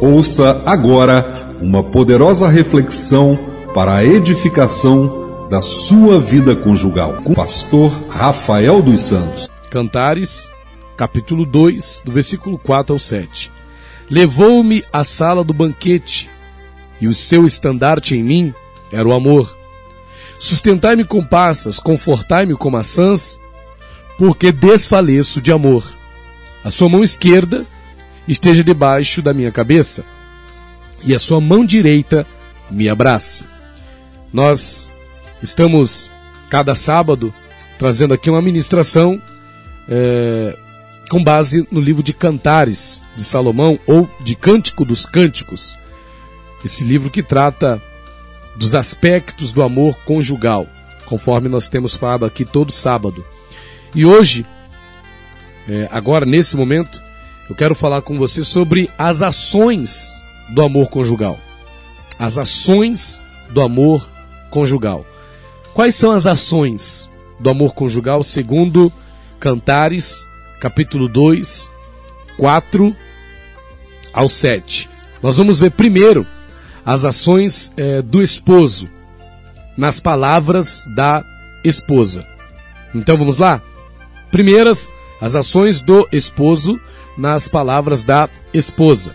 Ouça agora uma poderosa reflexão para a edificação da sua vida conjugal com o pastor Rafael dos Santos. Cantares, capítulo 2, do versículo 4 ao 7. Levou-me à sala do banquete, e o seu estandarte em mim era o amor. Sustentai-me com passas, confortai-me com maçãs, porque desfaleço de amor. A sua mão esquerda esteja debaixo da minha cabeça, e a sua mão direita me abrace. Nós estamos, cada sábado, trazendo aqui uma ministração é, com base no livro de Cantares de Salomão, ou de Cântico dos Cânticos, esse livro que trata dos aspectos do amor conjugal, conforme nós temos falado aqui todo sábado. E hoje, é, agora nesse momento, eu quero falar com você sobre as ações do amor conjugal. As ações do amor conjugal. Quais são as ações do amor conjugal segundo Cantares, capítulo 2, 4 ao 7? Nós vamos ver primeiro as ações é, do esposo nas palavras da esposa. Então vamos lá? Primeiras, as ações do esposo nas palavras da esposa.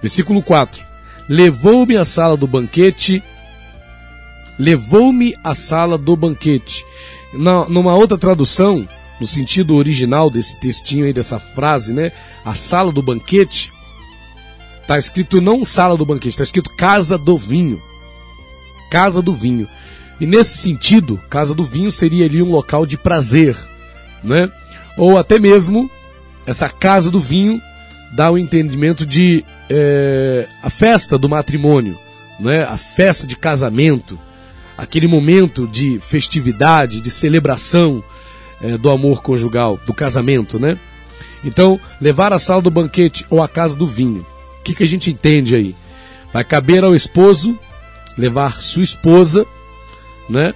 Versículo 4: Levou-me à sala do banquete, levou-me à sala do banquete. Na, numa outra tradução, no sentido original desse textinho aí, dessa frase, né? A sala do banquete, Está escrito não sala do banquete, está escrito casa do vinho. Casa do vinho. E nesse sentido, casa do vinho seria ali um local de prazer, né? Ou até mesmo essa casa do vinho dá o entendimento de é, a festa do matrimônio, né? A festa de casamento, aquele momento de festividade, de celebração é, do amor conjugal, do casamento, né? Então, levar a sala do banquete ou a casa do vinho o que, que a gente entende aí? Vai caber ao esposo levar sua esposa né,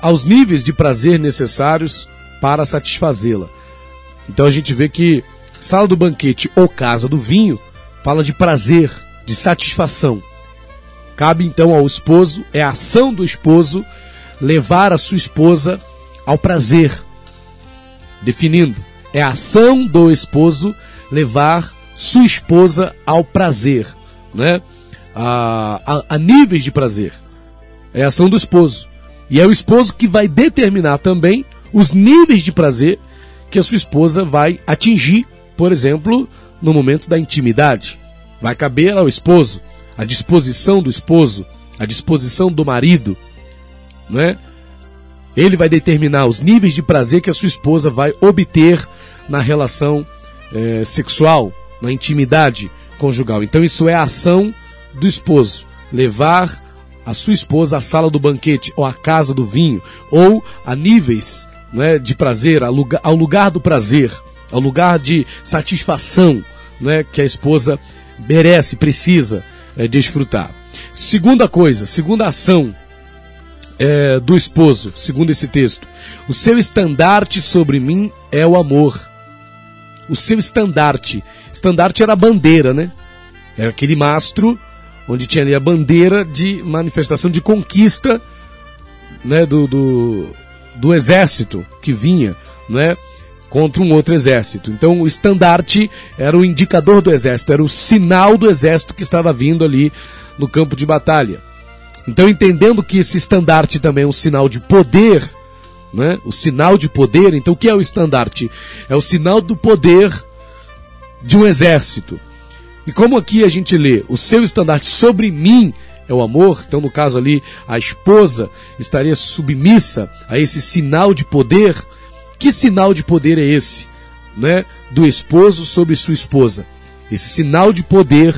aos níveis de prazer necessários para satisfazê-la. Então a gente vê que sala do banquete ou casa do vinho fala de prazer, de satisfação. Cabe então ao esposo, é a ação do esposo levar a sua esposa ao prazer. Definindo, é a ação do esposo levar sua esposa ao prazer, né? A, a, a níveis de prazer. É a ação do esposo. E é o esposo que vai determinar também os níveis de prazer que a sua esposa vai atingir, por exemplo, no momento da intimidade. Vai caber ao esposo, a disposição do esposo, a disposição do marido, não é? Ele vai determinar os níveis de prazer que a sua esposa vai obter na relação é, sexual, na intimidade conjugal. Então isso é a ação do esposo, levar a sua esposa à sala do banquete ou à casa do vinho ou a níveis né, de prazer, ao lugar, ao lugar do prazer, ao lugar de satisfação né, que a esposa merece, precisa é, desfrutar. Segunda coisa, segunda ação é, do esposo, segundo esse texto, o seu estandarte sobre mim é o amor. O seu estandarte Estandarte era a bandeira, né? Era aquele mastro onde tinha ali a bandeira de manifestação de conquista né, do, do, do exército que vinha né, contra um outro exército. Então o estandarte era o indicador do exército, era o sinal do exército que estava vindo ali no campo de batalha. Então, entendendo que esse estandarte também é um sinal de poder, né? o sinal de poder, então o que é o estandarte? É o sinal do poder de um exército. E como aqui a gente lê, o seu estandarte sobre mim é o amor, então no caso ali a esposa estaria submissa a esse sinal de poder. Que sinal de poder é esse, né? Do esposo sobre sua esposa. Esse sinal de poder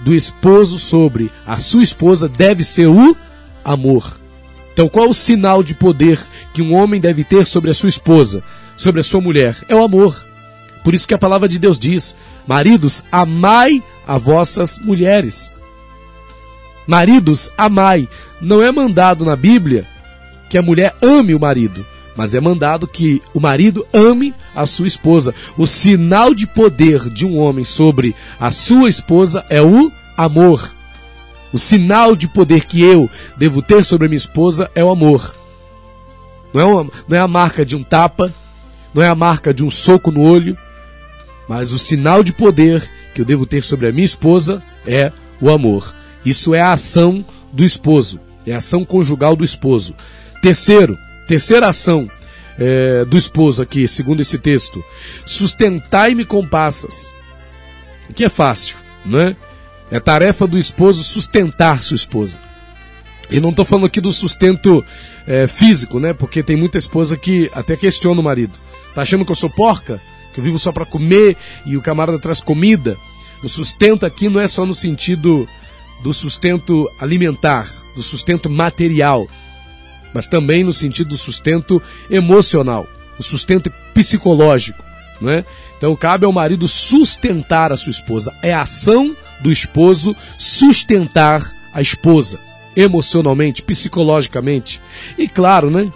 do esposo sobre a sua esposa deve ser o amor. Então, qual o sinal de poder que um homem deve ter sobre a sua esposa, sobre a sua mulher? É o amor. Por isso que a palavra de Deus diz: Maridos, amai a vossas mulheres. Maridos, amai. Não é mandado na Bíblia que a mulher ame o marido, mas é mandado que o marido ame a sua esposa. O sinal de poder de um homem sobre a sua esposa é o amor. O sinal de poder que eu devo ter sobre a minha esposa é o amor. Não é, uma, não é a marca de um tapa, não é a marca de um soco no olho, mas o sinal de poder que eu devo ter sobre a minha esposa é o amor. Isso é a ação do esposo, é a ação conjugal do esposo. Terceiro, terceira ação é, do esposo aqui, segundo esse texto, sustentai-me com passas. Que é fácil, não é? É tarefa do esposo sustentar sua esposa. E não estou falando aqui do sustento é, físico, né? Porque tem muita esposa que até questiona o marido. Tá achando que eu sou porca? Que eu vivo só para comer e o camarada traz comida? O sustento aqui não é só no sentido do sustento alimentar, do sustento material, mas também no sentido do sustento emocional, o sustento psicológico, não é? Então cabe ao marido sustentar a sua esposa. É a ação do esposo sustentar a esposa emocionalmente, psicologicamente e claro, né?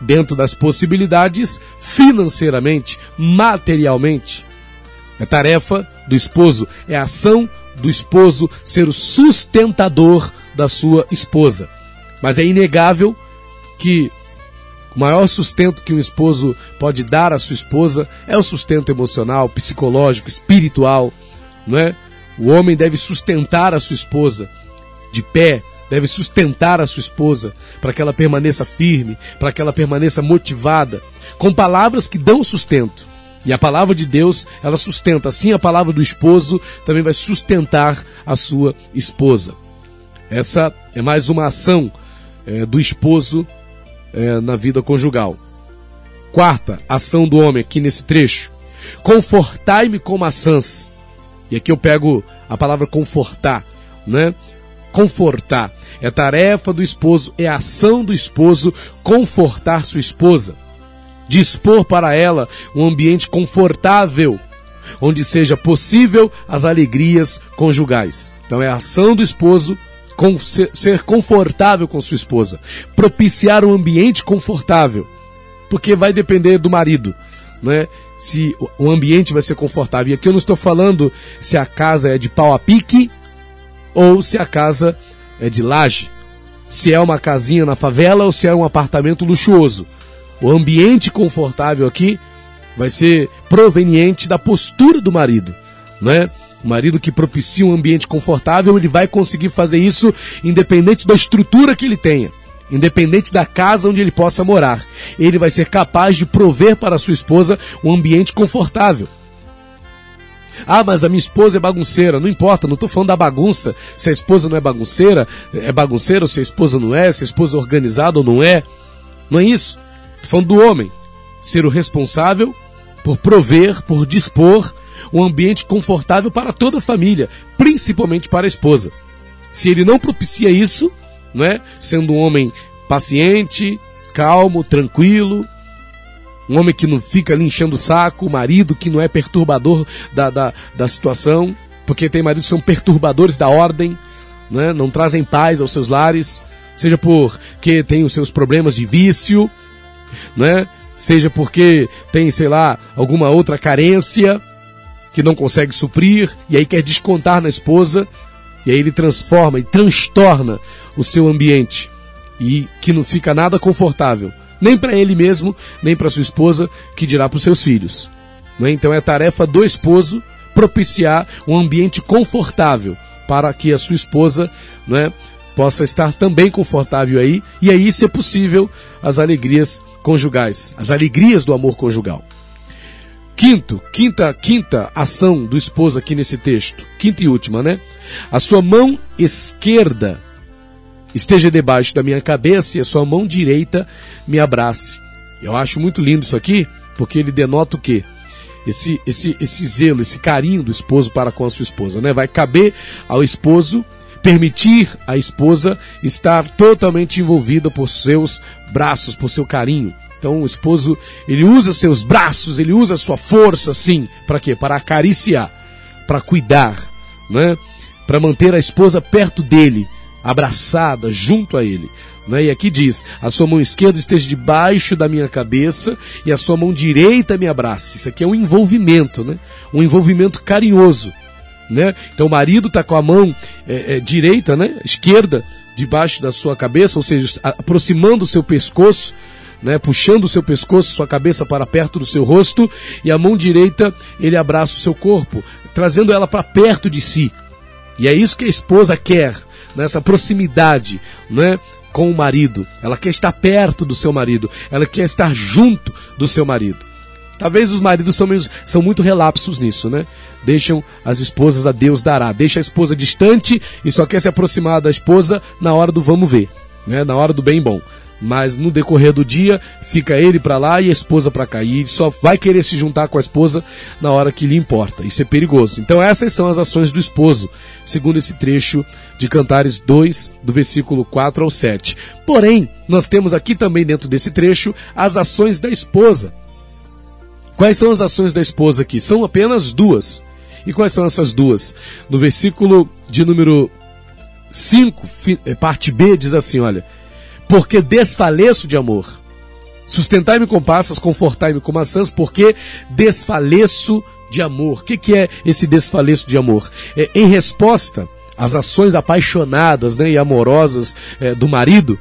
Dentro das possibilidades financeiramente, materialmente. É tarefa do esposo, é ação do esposo ser o sustentador da sua esposa. Mas é inegável que o maior sustento que um esposo pode dar à sua esposa é o sustento emocional, psicológico, espiritual, não é? O homem deve sustentar a sua esposa de pé, deve sustentar a sua esposa para que ela permaneça firme, para que ela permaneça motivada, com palavras que dão sustento. E a palavra de Deus, ela sustenta. Assim, a palavra do esposo também vai sustentar a sua esposa. Essa é mais uma ação é, do esposo é, na vida conjugal. Quarta ação do homem aqui nesse trecho: confortai-me com maçãs. E aqui eu pego a palavra confortar, né? Confortar é tarefa do esposo, é ação do esposo confortar sua esposa, dispor para ela um ambiente confortável, onde seja possível as alegrias conjugais. Então é a ação do esposo ser confortável com sua esposa, propiciar um ambiente confortável, porque vai depender do marido, né? se o ambiente vai ser confortável. E aqui eu não estou falando se a casa é de pau a pique ou se a casa é de laje. Se é uma casinha na favela ou se é um apartamento luxuoso. O ambiente confortável aqui vai ser proveniente da postura do marido, né? O marido que propicia um ambiente confortável, ele vai conseguir fazer isso independente da estrutura que ele tenha independente da casa onde ele possa morar. Ele vai ser capaz de prover para sua esposa um ambiente confortável. Ah, mas a minha esposa é bagunceira. Não importa, não estou falando da bagunça. Se a esposa não é bagunceira, é bagunceira, ou se a esposa não é, se a esposa é organizada ou não é. Não é isso. Estou falando do homem. Ser o responsável por prover, por dispor um ambiente confortável para toda a família, principalmente para a esposa. Se ele não propicia isso, não é? Sendo um homem paciente, calmo, tranquilo, um homem que não fica ali enchendo o saco, o marido que não é perturbador da, da, da situação, porque tem maridos que são perturbadores da ordem, né? não trazem paz aos seus lares, seja porque tem os seus problemas de vício, né? seja porque tem, sei lá, alguma outra carência que não consegue suprir e aí quer descontar na esposa, e aí ele transforma e transtorna o seu ambiente e que não fica nada confortável, nem para ele mesmo, nem para sua esposa, que dirá para os seus filhos. É? Então é tarefa do esposo propiciar um ambiente confortável para que a sua esposa é, possa estar também confortável aí e aí, se é possível, as alegrias conjugais, as alegrias do amor conjugal. Quinto, quinta, quinta ação do esposo aqui nesse texto, quinta e última, né? A sua mão esquerda esteja debaixo da minha cabeça e a sua mão direita me abrace. Eu acho muito lindo isso aqui, porque ele denota o quê? Esse, esse, esse zelo, esse carinho do esposo para com a sua esposa, né? Vai caber ao esposo permitir a esposa estar totalmente envolvida por seus braços, por seu carinho. Então o esposo, ele usa seus braços, ele usa sua força, sim, para quê? Para acariciar, para cuidar, né? Para manter a esposa perto dele, abraçada junto a ele. Né? E aqui diz: a sua mão esquerda esteja debaixo da minha cabeça e a sua mão direita me abrace. Isso aqui é um envolvimento, né? um envolvimento carinhoso. Né? Então o marido está com a mão é, é, direita, né? esquerda, debaixo da sua cabeça, ou seja, aproximando o seu pescoço, né? puxando o seu pescoço, sua cabeça para perto do seu rosto, e a mão direita ele abraça o seu corpo, trazendo ela para perto de si. E é isso que a esposa quer, nessa proximidade, né? com o marido, ela quer estar perto do seu marido, ela quer estar junto do seu marido. Talvez os maridos são, são muito relapsos nisso, né? Deixam as esposas a Deus dará, deixa a esposa distante e só quer se aproximar da esposa na hora do vamos ver, né? Na hora do bem bom mas no decorrer do dia fica ele para lá e a esposa para cá. E só vai querer se juntar com a esposa na hora que lhe importa. Isso é perigoso. Então essas são as ações do esposo, segundo esse trecho de Cantares 2, do versículo 4 ao 7. Porém, nós temos aqui também dentro desse trecho as ações da esposa. Quais são as ações da esposa aqui? São apenas duas. E quais são essas duas? No versículo de número 5, eh, parte B, diz assim: olha porque desfaleço de amor. Sustentai-me com passas, confortai-me com maçãs, porque desfaleço de amor. O que, que é esse desfaleço de amor? É, em resposta às ações apaixonadas né, e amorosas é, do marido,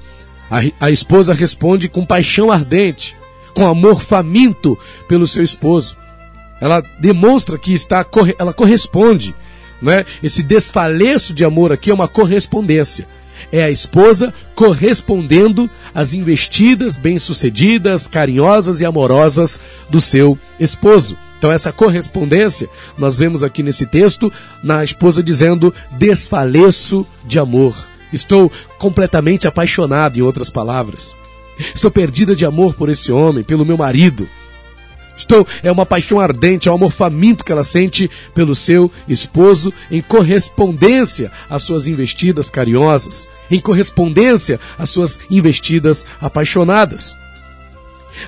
a, a esposa responde com paixão ardente, com amor faminto pelo seu esposo. Ela demonstra que está, ela corresponde. Né? Esse desfaleço de amor aqui é uma correspondência é a esposa correspondendo às investidas bem-sucedidas, carinhosas e amorosas do seu esposo. Então, essa correspondência, nós vemos aqui nesse texto, na esposa dizendo: desfaleço de amor. Estou completamente apaixonado, em outras palavras. Estou perdida de amor por esse homem, pelo meu marido. Estou, é uma paixão ardente, é um amor faminto que ela sente pelo seu esposo, em correspondência às suas investidas carinhosas, em correspondência às suas investidas apaixonadas.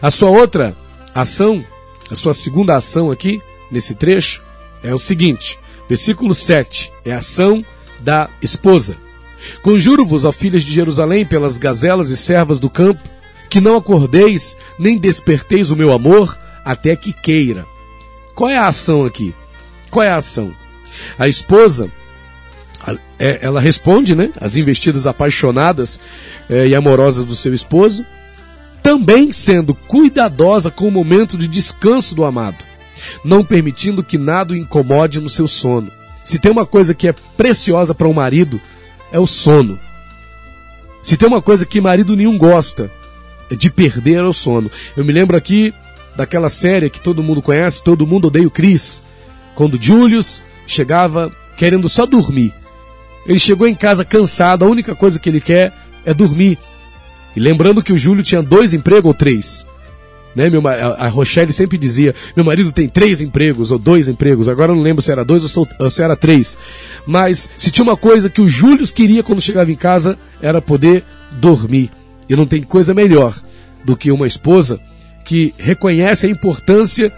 A sua outra ação, a sua segunda ação aqui, nesse trecho, é o seguinte: versículo 7, é a ação da esposa. Conjuro-vos, ó filhas de Jerusalém, pelas gazelas e servas do campo, que não acordeis, nem desperteis o meu amor, até que queira. Qual é a ação aqui? Qual é a ação? A esposa, é, ela responde, né? As investidas apaixonadas é, e amorosas do seu esposo, também sendo cuidadosa com o momento de descanso do amado, não permitindo que nada o incomode no seu sono. Se tem uma coisa que é preciosa para um marido, é o sono. Se tem uma coisa que marido nenhum gosta, de perder é o sono. Eu me lembro aqui daquela série que todo mundo conhece, Todo Mundo Odeia o Chris, quando Julius chegava querendo só dormir. Ele chegou em casa cansado, a única coisa que ele quer é dormir. E lembrando que o Júlio tinha dois empregos ou três. Né? Meu, a Rochelle sempre dizia: meu marido tem três empregos ou dois empregos. Agora eu não lembro se era dois ou se era três. Mas se tinha uma coisa que o Júlio queria quando chegava em casa era poder dormir. E não tem coisa melhor do que uma esposa que reconhece a importância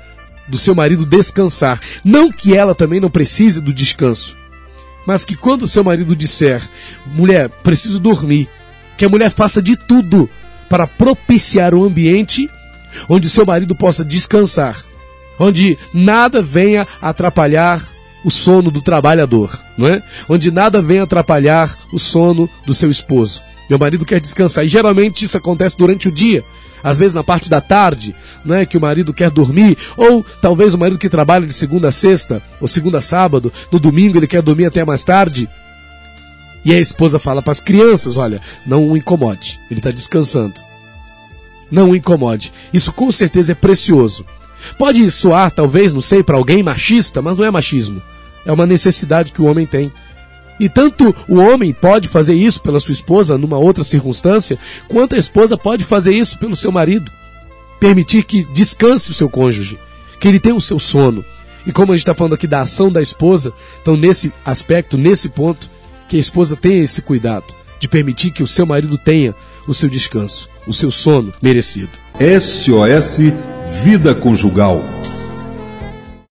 do seu marido descansar. Não que ela também não precise do descanso, mas que quando o seu marido disser, mulher, preciso dormir, que a mulher faça de tudo para propiciar um ambiente onde o seu marido possa descansar, onde nada venha atrapalhar o sono do trabalhador, não é? Onde nada venha atrapalhar o sono do seu esposo. Meu marido quer descansar e geralmente isso acontece durante o dia às vezes na parte da tarde, né, que o marido quer dormir, ou talvez o marido que trabalha de segunda a sexta, ou segunda a sábado, no domingo ele quer dormir até mais tarde. E a esposa fala para as crianças: olha, não o incomode, ele está descansando. Não o incomode. Isso com certeza é precioso. Pode soar, talvez, não sei, para alguém machista, mas não é machismo. É uma necessidade que o homem tem. E tanto o homem pode fazer isso pela sua esposa numa outra circunstância, quanto a esposa pode fazer isso pelo seu marido. Permitir que descanse o seu cônjuge, que ele tenha o seu sono. E como a gente está falando aqui da ação da esposa, então nesse aspecto, nesse ponto, que a esposa tenha esse cuidado de permitir que o seu marido tenha o seu descanso, o seu sono merecido. SOS Vida Conjugal